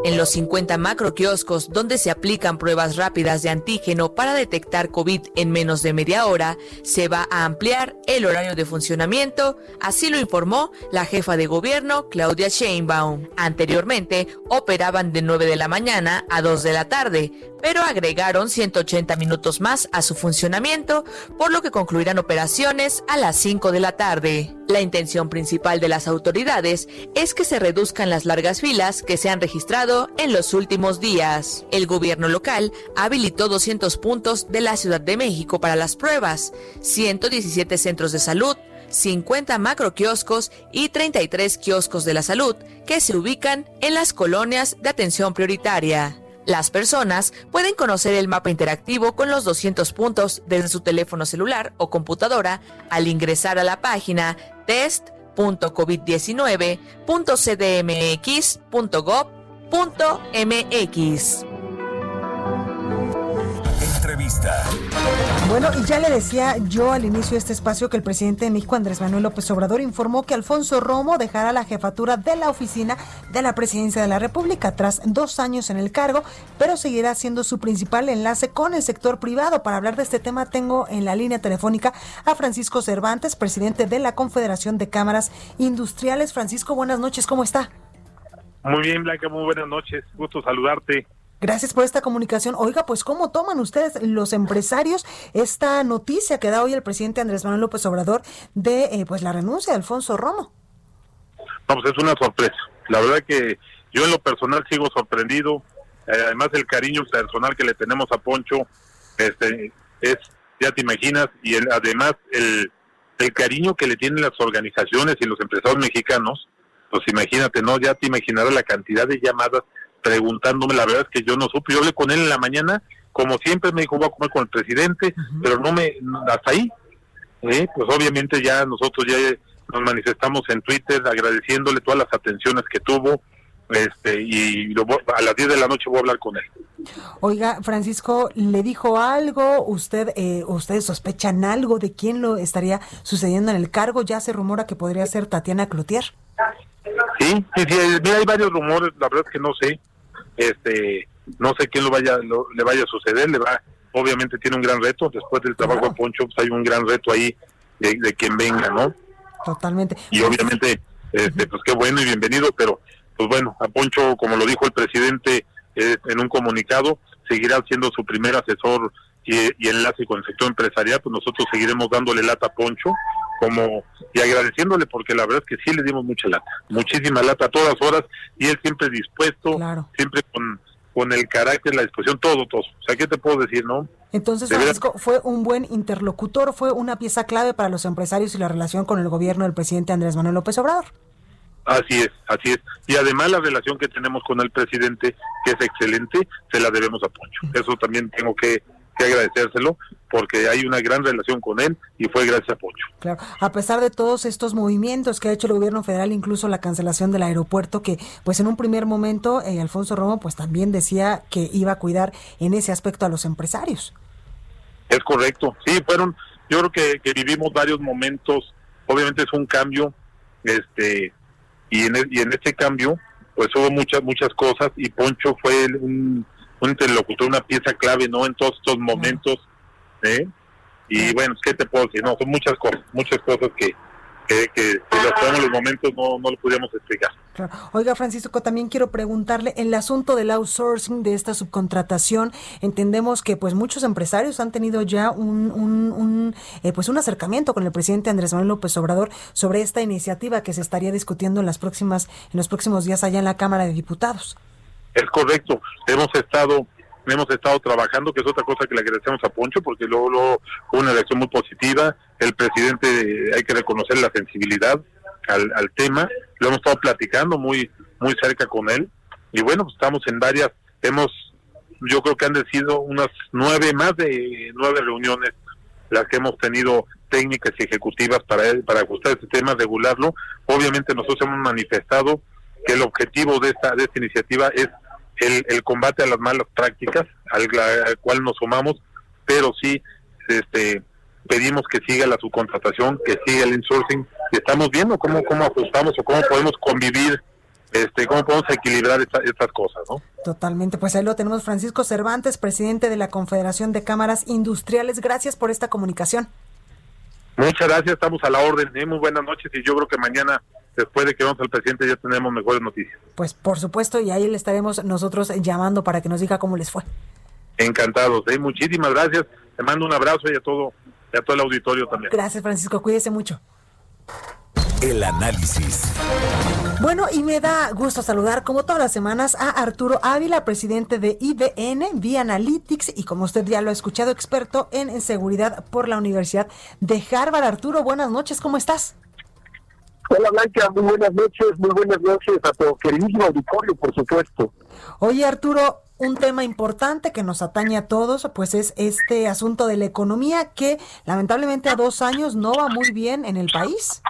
En los 50 macroquioscos donde se aplican pruebas rápidas de antígeno para detectar COVID en menos de media hora, se va a ampliar el horario de funcionamiento, así lo informó la jefa de gobierno Claudia Sheinbaum. Anteriormente operaban de 9 de la mañana a 2 de la tarde, pero agregaron 180 minutos más a su funcionamiento, por lo que concluirán operaciones a las 5 de la tarde. La intención principal de las autoridades es que se reduzcan las largas filas que se han registrado en los últimos días. El gobierno local habilitó 200 puntos de la Ciudad de México para las pruebas, 117 centros de salud, 50 macroquioscos y 33 kioscos de la salud que se ubican en las colonias de atención prioritaria. Las personas pueden conocer el mapa interactivo con los 200 puntos desde su teléfono celular o computadora al ingresar a la página test.covid19.cdmx.gov.mx. Entrevista. Bueno, y ya le decía yo al inicio de este espacio que el presidente de México, Andrés Manuel López Obrador, informó que Alfonso Romo dejará la jefatura de la oficina de la presidencia de la República tras dos años en el cargo, pero seguirá siendo su principal enlace con el sector privado. Para hablar de este tema, tengo en la línea telefónica a Francisco Cervantes, presidente de la Confederación de Cámaras Industriales. Francisco, buenas noches, ¿cómo está? Muy bien, Blanca, muy buenas noches. Gusto saludarte. Gracias por esta comunicación. Oiga, pues ¿cómo toman ustedes los empresarios esta noticia que da hoy el presidente Andrés Manuel López Obrador de eh, pues la renuncia de Alfonso Romo? Vamos, es una sorpresa. La verdad que yo en lo personal sigo sorprendido. Eh, además el cariño personal que le tenemos a Poncho, este, es, ya te imaginas, y el, además el, el cariño que le tienen las organizaciones y los empresarios mexicanos, pues imagínate, ¿no? Ya te imaginarás la cantidad de llamadas preguntándome, la verdad es que yo no supe, yo hablé con él en la mañana, como siempre me dijo, voy a comer con el presidente, pero no me, hasta ahí, ¿eh? pues obviamente ya nosotros ya nos manifestamos en Twitter agradeciéndole todas las atenciones que tuvo, este y a las 10 de la noche voy a hablar con él. Oiga, Francisco, ¿le dijo algo? ¿Usted, eh, ¿Ustedes sospechan algo de quién lo estaría sucediendo en el cargo? Ya se rumora que podría ser Tatiana Cloutier. Sí, sí, sí, mira, hay varios rumores, la verdad es que no sé, este, no sé quién lo vaya, le vaya a suceder, le va, obviamente tiene un gran reto, después del trabajo de Poncho, pues hay un gran reto ahí de, de quien venga, ¿no? Totalmente. Y obviamente, este, pues qué bueno y bienvenido, pero pues bueno, a Poncho, como lo dijo el presidente eh, en un comunicado, seguirá siendo su primer asesor y, y, enlace con el sector empresarial, pues nosotros seguiremos dándole lata a Poncho como y agradeciéndole porque la verdad es que sí le dimos mucha lata, muchísima lata a todas horas y él siempre dispuesto, siempre con, con el carácter, la disposición, todo, todo. O sea, ¿qué te puedo decir, no? Entonces, Francisco, fue un buen interlocutor, fue una pieza clave para los empresarios y la relación con el gobierno del presidente Andrés Manuel López Obrador. Así es, así es. Y además la relación que tenemos con el presidente, que es excelente, se la debemos a Poncho. Eso también tengo que, que agradecérselo, porque hay una gran relación con él y fue gracias a Poncho. Claro, a pesar de todos estos movimientos que ha hecho el gobierno federal, incluso la cancelación del aeropuerto, que pues en un primer momento eh, Alfonso Romo pues también decía que iba a cuidar en ese aspecto a los empresarios. Es correcto, sí, fueron, yo creo que, que vivimos varios momentos, obviamente es un cambio, este y en, y en este cambio pues hubo muchas muchas cosas y Poncho fue un, un interlocutor, una pieza clave no en todos estos momentos ¿eh? y bueno, ¿qué te puedo decir? No, son muchas cosas, muchas cosas que, que, que si los los momentos no, no lo pudiéramos explicar. Claro. Oiga, Francisco, también quiero preguntarle, en el asunto del outsourcing, de esta subcontratación, entendemos que pues muchos empresarios han tenido ya un, un, un eh, pues un acercamiento con el presidente Andrés Manuel López Obrador sobre esta iniciativa que se estaría discutiendo en las próximas, en los próximos días allá en la Cámara de Diputados. Es correcto, hemos estado hemos estado trabajando, que es otra cosa que le agradecemos a Poncho, porque luego, luego hubo una reacción muy positiva, el presidente, hay que reconocer la sensibilidad al, al tema, lo hemos estado platicando muy, muy cerca con él, y bueno, pues estamos en varias, hemos, yo creo que han sido unas nueve, más de nueve reuniones las que hemos tenido técnicas y ejecutivas para, para ajustar este tema, regularlo. Obviamente nosotros hemos manifestado que el objetivo de esta, de esta iniciativa es el, el combate a las malas prácticas, al, al, cual nos sumamos, pero sí este, pedimos que siga la subcontratación, que siga el insourcing, y estamos viendo cómo, cómo ajustamos o cómo podemos convivir este, cómo podemos equilibrar esta, estas cosas, ¿no? Totalmente, pues ahí lo tenemos Francisco Cervantes, presidente de la Confederación de Cámaras Industriales. Gracias por esta comunicación. Muchas gracias, estamos a la orden. ¿eh? Muy buenas noches y yo creo que mañana, después de que vamos al presidente, ya tenemos mejores noticias. Pues por supuesto, y ahí le estaremos nosotros llamando para que nos diga cómo les fue. encantados. ¿eh? Muchísimas gracias. Te mando un abrazo y a todo, y a todo el auditorio también. Gracias, Francisco. Cuídese mucho. El análisis. Bueno, y me da gusto saludar como todas las semanas a Arturo Ávila, presidente de IBN Vía Analytics y como usted ya lo ha escuchado, experto en seguridad por la Universidad de Harvard. Arturo, buenas noches, ¿cómo estás? Hola Blanca, muy buenas noches, muy buenas noches a tu queridísimo auditorio, por supuesto. Oye Arturo, un tema importante que nos atañe a todos, pues es este asunto de la economía que lamentablemente a dos años no va muy bien en el país.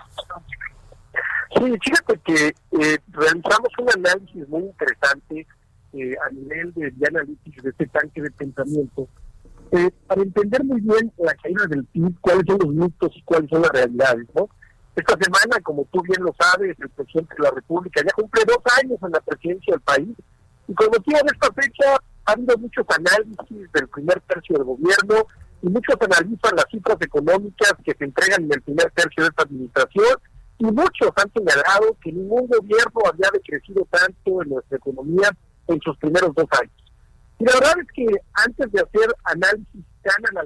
Sí, fíjate que eh, realizamos un análisis muy interesante eh, a nivel de, de análisis de este tanque de pensamiento eh, para entender muy bien la caída del PIB, cuáles son los mitos y cuáles son las realidades, ¿no? Esta semana, como tú bien lo sabes, el presidente de la República ya cumple dos años en la presidencia del país y con motivo de esta fecha ha habido muchos análisis del primer tercio del gobierno y muchos analizan las cifras económicas que se entregan en el primer tercio de esta administración y muchos han señalado que ningún gobierno había decrecido tanto en nuestra economía en sus primeros dos años. Y la verdad es que antes de hacer análisis tan a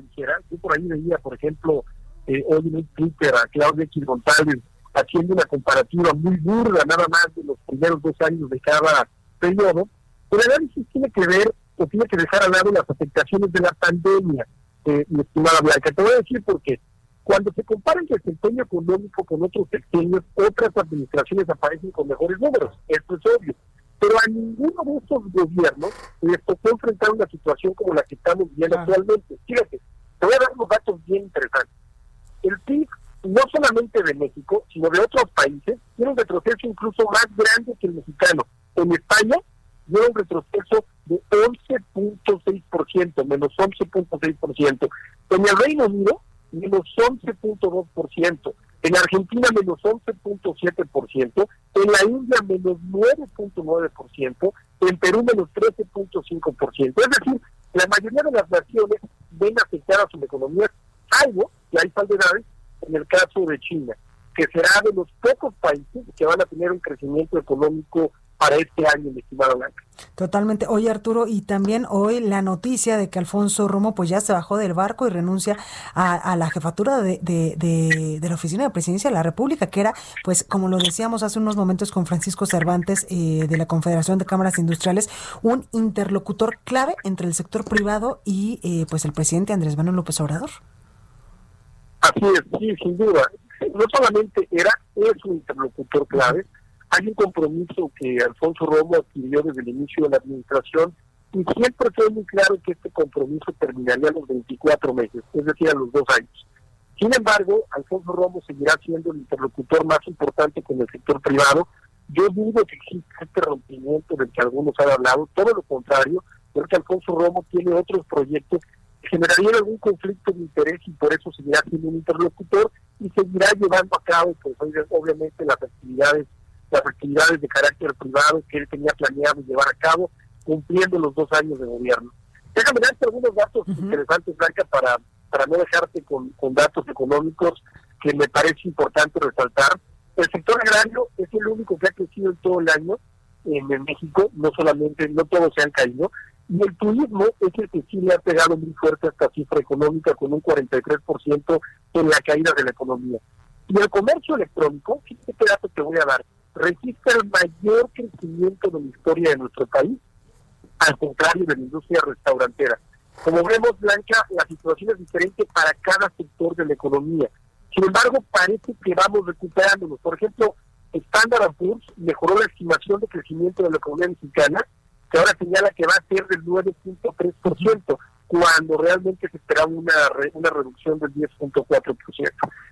yo por ahí veía, por ejemplo, eh, hoy en Twitter a Claudia X González haciendo una comparativa muy burda nada más de los primeros dos años de cada periodo, el análisis tiene que ver o tiene que dejar al lado las afectaciones de la pandemia, eh, mi estimada Blanca. Te voy a decir por qué. Cuando se compara el desempeño económico con otros pequeños, otras administraciones aparecen con mejores números, esto es obvio. Pero a ninguno de estos gobiernos les tocó enfrentar una situación como la que estamos viendo actualmente. Fíjate, te voy a dar unos datos bien interesantes. El PIB, no solamente de México, sino de otros países, tiene un retroceso incluso más grande que el mexicano. En España, tiene un retroceso de 11.6%, menos 11.6%. En el Reino Unido, menos 11.2%. En Argentina, menos 11.7%. En la India, menos 9.9%. En Perú, menos 13.5%. Es decir, la mayoría de las naciones ven afectadas sus economías, algo hay salvedades en el caso de China, que será de los pocos países que van a tener un crecimiento económico para este año, mi estimado Blanca. Totalmente. Oye, Arturo, y también hoy la noticia de que Alfonso Romo pues ya se bajó del barco y renuncia a, la jefatura de, de, la Oficina de Presidencia de la República, que era, pues, como lo decíamos hace unos momentos con Francisco Cervantes eh, de la Confederación de Cámaras Industriales, un interlocutor clave entre el sector privado y, eh, pues, el presidente Andrés Manuel López Obrador. Así es, sí, sin duda. No solamente era, es un interlocutor clave, hay un compromiso que Alfonso Romo adquirió desde el inicio de la administración y siempre fue muy claro que este compromiso terminaría a los 24 meses, es decir, a los dos años. Sin embargo, Alfonso Romo seguirá siendo el interlocutor más importante con el sector privado. Yo dudo que exista este rompimiento del que algunos han hablado, todo lo contrario, creo que Alfonso Romo tiene otros proyectos generarían algún conflicto de interés y por eso seguirá siendo un interlocutor y seguirá llevando a cabo, pues obviamente, las actividades las actividades de carácter privado que él tenía planeado llevar a cabo, cumpliendo los dos años de gobierno. Déjame darte algunos datos interesantes, Blanca, para, para no dejarte con, con datos económicos que me parece importante resaltar. El sector agrario es el único que ha crecido en todo el año en, México, no solamente, no todos se han caído, y el turismo es el que sí le ha pegado muy fuerte esta cifra económica con un 43% en la caída de la economía. Y el comercio electrónico, fíjate qué dato te voy a dar, registra el mayor crecimiento de la historia de nuestro país, al contrario de la industria restaurantera. Como vemos, Blanca, la situación es diferente para cada sector de la economía. Sin embargo, parece que vamos recuperándonos. Por ejemplo, Standard Poor's mejoró la estimación de crecimiento de la economía mexicana, que ahora señala que va a ser del 9.3% cuando realmente se esperaba una, una reducción del 10.4%.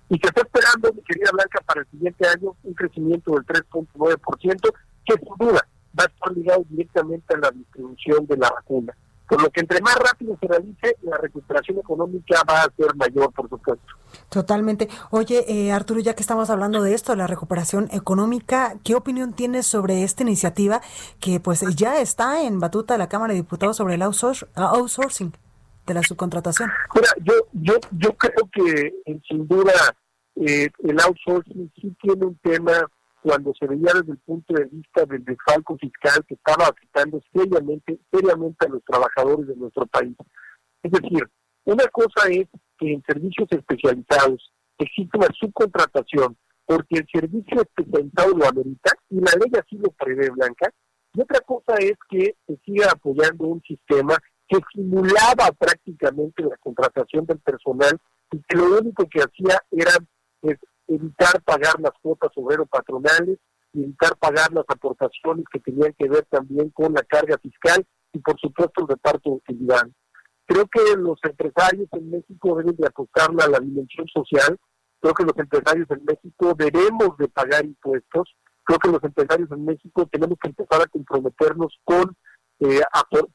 Y que está esperando, mi querida Blanca, para el siguiente año un crecimiento del 3.9%, que sin duda va a estar ligado directamente a la distribución de la vacuna. Por lo que entre más rápido se realice, la recuperación económica va a ser mayor, por supuesto. Totalmente. Oye, eh, Arturo, ya que estamos hablando de esto, de la recuperación económica, ¿qué opinión tienes sobre esta iniciativa que pues ya está en batuta de la Cámara de Diputados sobre el outsourcing? de la subcontratación? Mira, yo, yo, yo creo que sin duda eh, el outsourcing sí tiene un tema cuando se veía desde el punto de vista del desfalco fiscal que estaba afectando seriamente, seriamente a los trabajadores de nuestro país. Es decir, una cosa es que en servicios especializados existe una subcontratación porque el servicio especializado lo amerita y la ley así lo prevé, Blanca. Y otra cosa es que se siga apoyando un sistema que simulaba prácticamente la contratación del personal y que lo único que hacía era pues, evitar pagar las cuotas obrero-patronales evitar pagar las aportaciones que tenían que ver también con la carga fiscal y por supuesto el reparto de utilidad. Creo que los empresarios en México deben de apostarle a la dimensión social, creo que los empresarios en México debemos de pagar impuestos, creo que los empresarios en México tenemos que empezar a comprometernos con eh,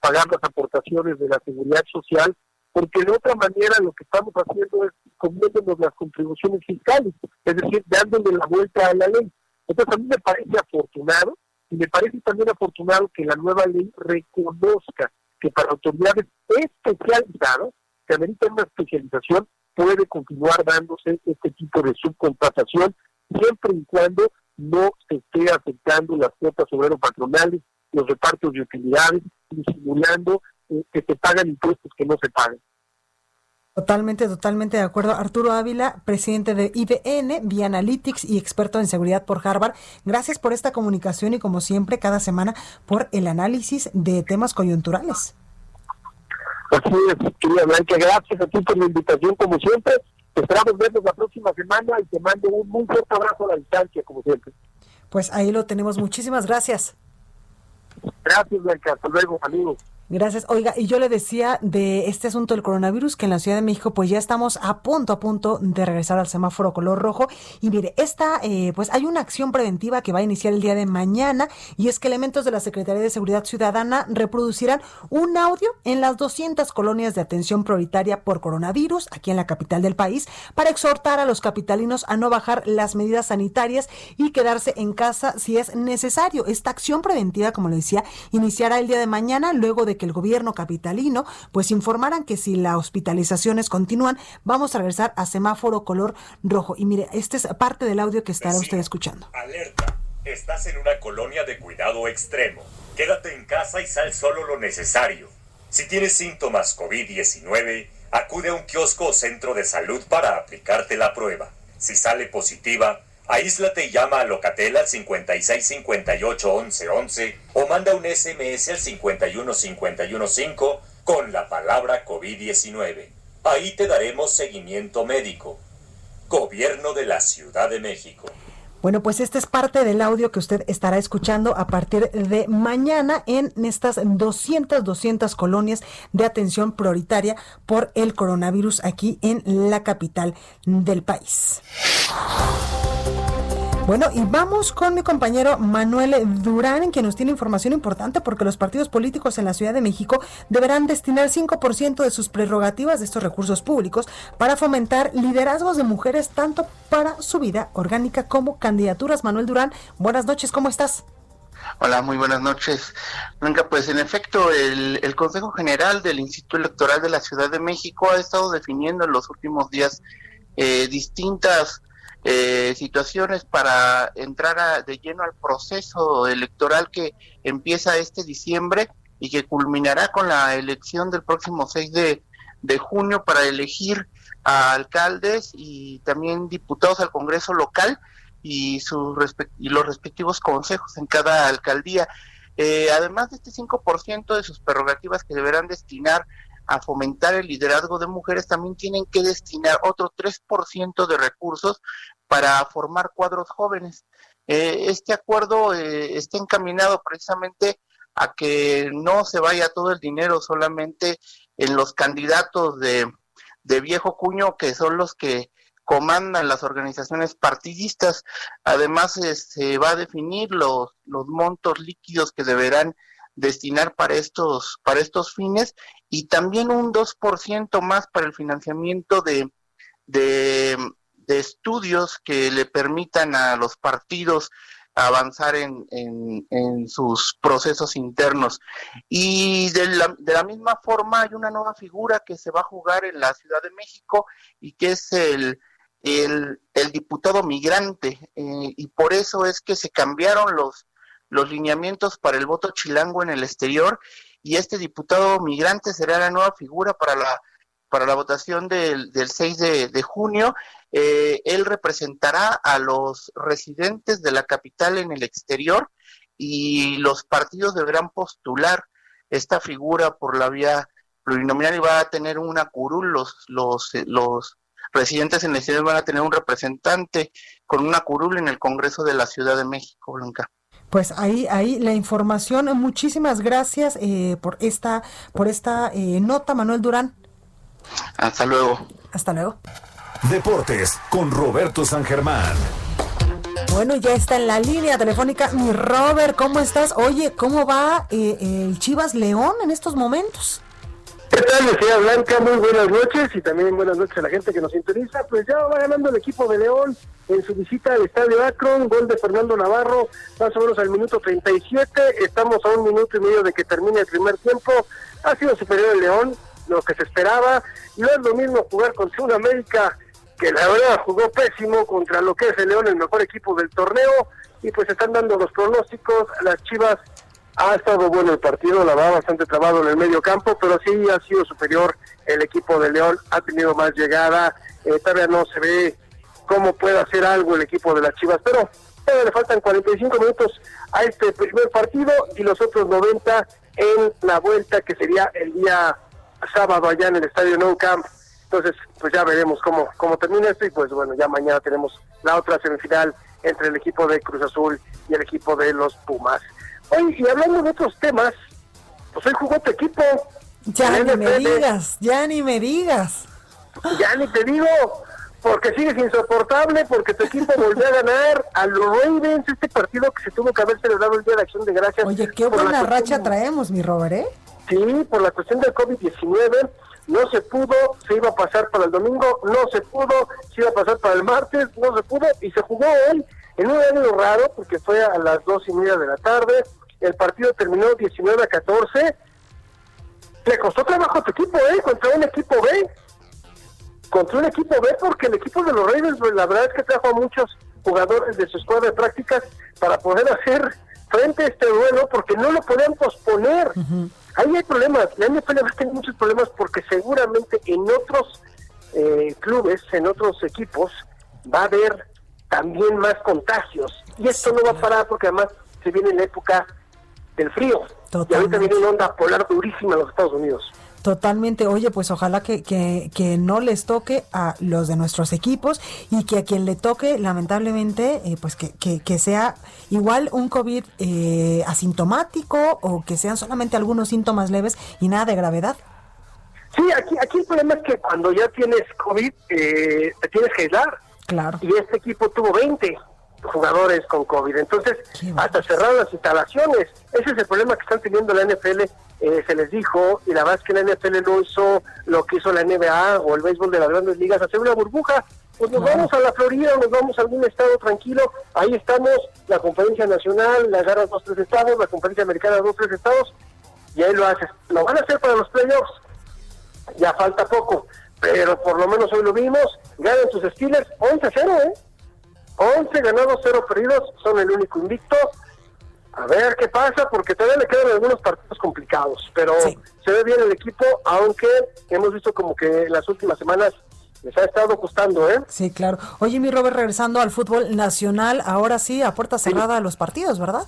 pagar las aportaciones de la seguridad social porque de otra manera lo que estamos haciendo es comiéndonos las contribuciones fiscales, es decir, dándole la vuelta a la ley. Entonces a mí me parece afortunado y me parece también afortunado que la nueva ley reconozca que para autoridades especializadas, que ameritan una especialización, puede continuar dándose este tipo de subcontratación, siempre y cuando no se esté afectando las cuotas obrero-patronales, los repartos de utilidades, y simulando que se pagan impuestos que no se pagan. Totalmente, totalmente de acuerdo. Arturo Ávila, presidente de IBN, Via Analytics y experto en seguridad por Harvard. Gracias por esta comunicación y como siempre, cada semana por el análisis de temas coyunturales. Así es, querida Blanca, gracias a ti por la invitación como siempre. Esperamos vernos la próxima semana y te mando un muy fuerte abrazo a la distancia como siempre. Pues ahí lo tenemos. Muchísimas gracias. Gracias, Blanca. Hasta luego, amigos. Gracias. Oiga, y yo le decía de este asunto del coronavirus que en la Ciudad de México pues ya estamos a punto, a punto de regresar al semáforo color rojo. Y mire, esta, eh, pues hay una acción preventiva que va a iniciar el día de mañana y es que elementos de la Secretaría de Seguridad Ciudadana reproducirán un audio en las 200 colonias de atención prioritaria por coronavirus aquí en la capital del país para exhortar a los capitalinos a no bajar las medidas sanitarias y quedarse en casa si es necesario. Esta acción preventiva, como le decía, iniciará el día de mañana luego de que el gobierno capitalino pues informaran que si las hospitalizaciones continúan, vamos a regresar a semáforo color rojo. Y mire, este es parte del audio que estará usted escuchando. Alerta, estás en una colonia de cuidado extremo. Quédate en casa y sal solo lo necesario. Si tienes síntomas COVID-19, acude a un kiosco o centro de salud para aplicarte la prueba. Si sale positiva, Aíslate y llama a Locatel al 5658 1111 o manda un SMS al 51515 con la palabra COVID-19. Ahí te daremos seguimiento médico. Gobierno de la Ciudad de México. Bueno, pues este es parte del audio que usted estará escuchando a partir de mañana en estas 200, 200 colonias de atención prioritaria por el coronavirus aquí en la capital del país. Bueno, y vamos con mi compañero Manuel Durán, que nos tiene información importante porque los partidos políticos en la Ciudad de México deberán destinar 5% de sus prerrogativas de estos recursos públicos para fomentar liderazgos de mujeres tanto para su vida orgánica como candidaturas. Manuel Durán, buenas noches, ¿cómo estás? Hola, muy buenas noches. Blanca, pues en efecto, el, el, Consejo General del Instituto Electoral de la Ciudad de México ha estado definiendo en los últimos días eh, distintas eh, situaciones para entrar de lleno al proceso electoral que empieza este diciembre y que culminará con la elección del próximo 6 de, junio para elegir a alcaldes y también diputados al Congreso local y los respectivos consejos en cada alcaldía. Eh, además de este 5% de sus prerrogativas que deberán destinar a fomentar el liderazgo de mujeres, también tienen que destinar otro 3% de recursos para formar cuadros jóvenes. Eh, este acuerdo eh, está encaminado precisamente a que no se vaya todo el dinero solamente en los candidatos de, de viejo cuño, que son los que comandan las organizaciones partidistas. Además, eh, se va a definir los, los montos líquidos que deberán destinar para estos, para estos fines y también un 2% más para el financiamiento de, de, estudios que le permitan a los partidos avanzar en, en, sus procesos internos. Y de la, de la misma forma hay una nueva figura que se va a jugar en la Ciudad de México y que es el, el, diputado migrante eh, y por eso es que se cambiaron los, los lineamientos para el voto chilango en el exterior y este diputado migrante será la nueva figura para la para la votación del, del 6 de, junio. Eh, él representará a los residentes de la capital en el exterior y los partidos deberán postular esta figura por la vía plurinominal y va a tener una curul, los, los, los residentes en el exterior van a tener un representante con una curul en el Congreso de la Ciudad de México, Blanca. Pues ahí, ahí la información. Muchísimas gracias eh, por esta, por esta eh, nota, Manuel Durán. Hasta luego. Hasta luego. Deportes con Roberto San Germán. Bueno, ya está en la línea telefónica mi Robert, ¿cómo estás? Oye, ¿cómo va eh, el Chivas León en estos momentos? ¿Qué tal, Lucía Blanca? Muy buenas noches y también buenas noches a la gente que nos sintoniza. Pues ya va ganando el equipo de León en su visita al Estadio Akron, gol de Fernando Navarro, más o menos al minuto 37. Estamos a un minuto y medio de que termine el primer tiempo. Ha sido superior el León, lo que se esperaba. No es lo mismo jugar contra un América que la verdad jugó pésimo contra lo que es el León, el mejor equipo del torneo. Y pues están dando los pronósticos. Las Chivas ha estado bueno el partido, la va bastante trabado en el medio campo, pero sí ha sido superior el equipo de León, ha tenido más llegada, eh, todavía no se ve cómo puede hacer algo el equipo de las Chivas, pero todavía le faltan 45 minutos a este primer partido y los otros 90 en la vuelta que sería el día sábado allá en el estadio Nou Camp. Entonces, pues ya veremos cómo, cómo termina esto y pues bueno, ya mañana tenemos la otra semifinal entre el equipo de Cruz Azul y el equipo de los Pumas. Oye, y hablando de otros temas, pues hoy jugó tu equipo. Ya ni me digas, ya ni me digas. Ya ni te digo, porque sigues insoportable, porque tu equipo volvió a ganar a los Ravens este partido que se tuvo que haber celebrado el Día de Acción de Gracias. Oye, qué buena racha traemos, mi Robert, ¿eh? Sí, por la cuestión del COVID-19 no se pudo, se iba a pasar para el domingo, no se pudo, se iba a pasar para el martes, no se pudo y se jugó hoy en un año raro porque fue a las dos y media de la tarde el partido terminó 19 a 14. Le costó trabajo a tu equipo, ¿eh? Contra un equipo B. Contra un equipo B, porque el equipo de los Ravens, pues, la verdad es que trajo a muchos jugadores de su escuadra de prácticas para poder hacer frente a este duelo, porque no lo podían posponer. Ahí hay problemas. La NFL va a tener muchos problemas porque seguramente en otros eh, clubes, en otros equipos, va a haber también más contagios. Y esto no va a parar porque además se viene en la época el frío. Y ahorita viene una onda polar durísima en los Estados Unidos. Totalmente. Oye, pues ojalá que, que, no les toque a los de nuestros equipos y que a quien le toque, lamentablemente, eh, pues que, que, sea igual un COVID eh, asintomático o que sean solamente algunos síntomas leves y nada de gravedad. Sí, aquí, aquí el problema es que cuando ya tienes COVID, eh, te tienes que aislar. Claro. Y este equipo tuvo 20 jugadores con COVID. Entonces, hasta cerrar las instalaciones. Ese es el problema que están teniendo la NFL. Eh, se les dijo, y la verdad es que la NFL no hizo lo que hizo la NBA o el béisbol de las grandes ligas, hacer una burbuja. Pues nos vamos a la Florida, nos vamos a algún estado tranquilo. Ahí estamos, la conferencia nacional, la agarra dos, tres estados, la conferencia americana, dos, tres estados, y ahí lo haces. Lo van a hacer para los playoffs. Ya falta poco, pero por lo menos hoy lo vimos. Ganan sus Steelers 11-0, ¿eh? 11 ganados, 0 perdidos, son el único invicto. A ver qué pasa, porque todavía le quedan algunos partidos complicados, pero se ve bien el equipo, aunque hemos visto como que en las últimas semanas les ha estado costando, ¿eh? Sí, claro. Oye, mi Robert, regresando al fútbol nacional, ahora sí, a puerta cerrada los partidos, ¿verdad?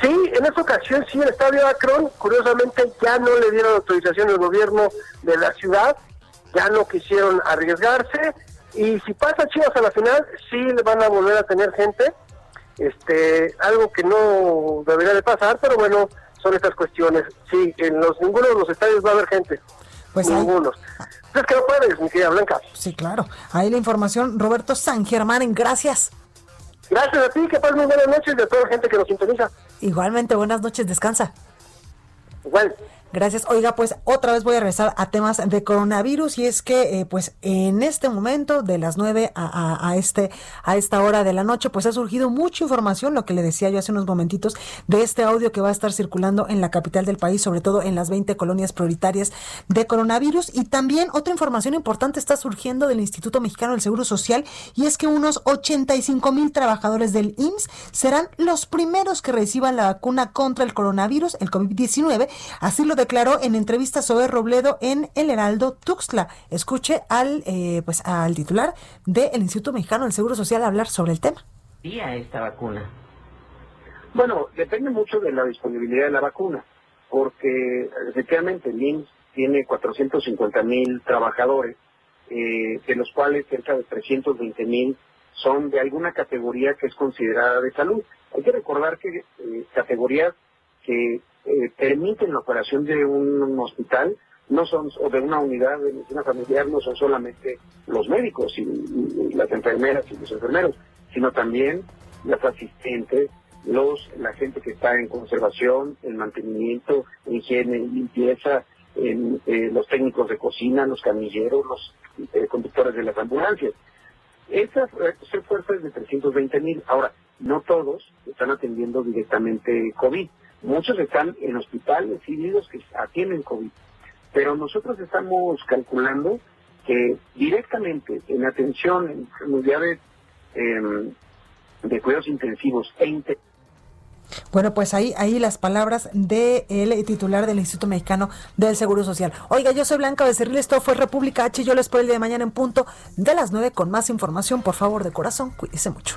Sí, en esta ocasión sí, el estadio Akron, curiosamente, ya no le dieron autorización al gobierno de la ciudad, ya no quisieron arriesgarse, y si pasa Chivas a la final, sí le van a volver a tener gente. Este, algo que no debería de pasar, pero bueno, son estas cuestiones. Sí, en los ninguno de los estadios va a haber gente. Pues ninguno. Entonces, que no puedes, mi querida Blanca. Sí, claro. Ahí la información, Roberto San Germán, gracias. Gracias a ti, que pases muy buenas noches y a toda la gente que nos sintoniza. Igualmente, buenas noches, descansa. Igual. Gracias. Oiga, pues otra vez voy a regresar a temas de coronavirus y es que eh, pues en este momento de las 9 a, a, este a esta hora de la noche pues ha surgido mucha información, lo que le decía yo hace unos momentitos de este audio que va a estar circulando en la capital del país, sobre todo en las 20 colonias prioritarias de coronavirus y también otra información importante está surgiendo del Instituto Mexicano del Seguro Social y es que unos 85 mil trabajadores del IMSS serán los primeros que reciban la vacuna contra el coronavirus, el COVID-19, así lo declaró en entrevista sobre Robledo en El Heraldo Tuxtla. Escuche al, eh, pues, al titular del Instituto Mexicano del Seguro Social hablar sobre el tema. ¿Día esta vacuna? Bueno, depende mucho de la disponibilidad de la vacuna, porque efectivamente el IMSS tiene 450 mil trabajadores, eh, de los cuales cerca de 320 mil son de alguna categoría que es considerada de salud. Hay que recordar que eh, categorías que eh, permiten la operación de un hospital no son o de una unidad de medicina familiar no son solamente los médicos y, las enfermeras y los enfermeros sino también las asistentes los la gente que está en conservación el mantenimiento higiene limpieza en, eh, los técnicos de cocina los camilleros los eh, conductores de las ambulancias. Esas son fuerzas de 320 mil ahora no todos están atendiendo directamente COVID Muchos están en hospitales civiles que atienden COVID, pero nosotros estamos calculando que directamente en atención en unidades eh, de cuidados intensivos e bueno, pues ahí, ahí las palabras del el titular del Instituto Mexicano del Seguro Social. Oiga, yo soy Blanca Becerril, esto fue República H, yo les espero el día de mañana en punto de las 9 con más información, por favor, de corazón, cuídese mucho.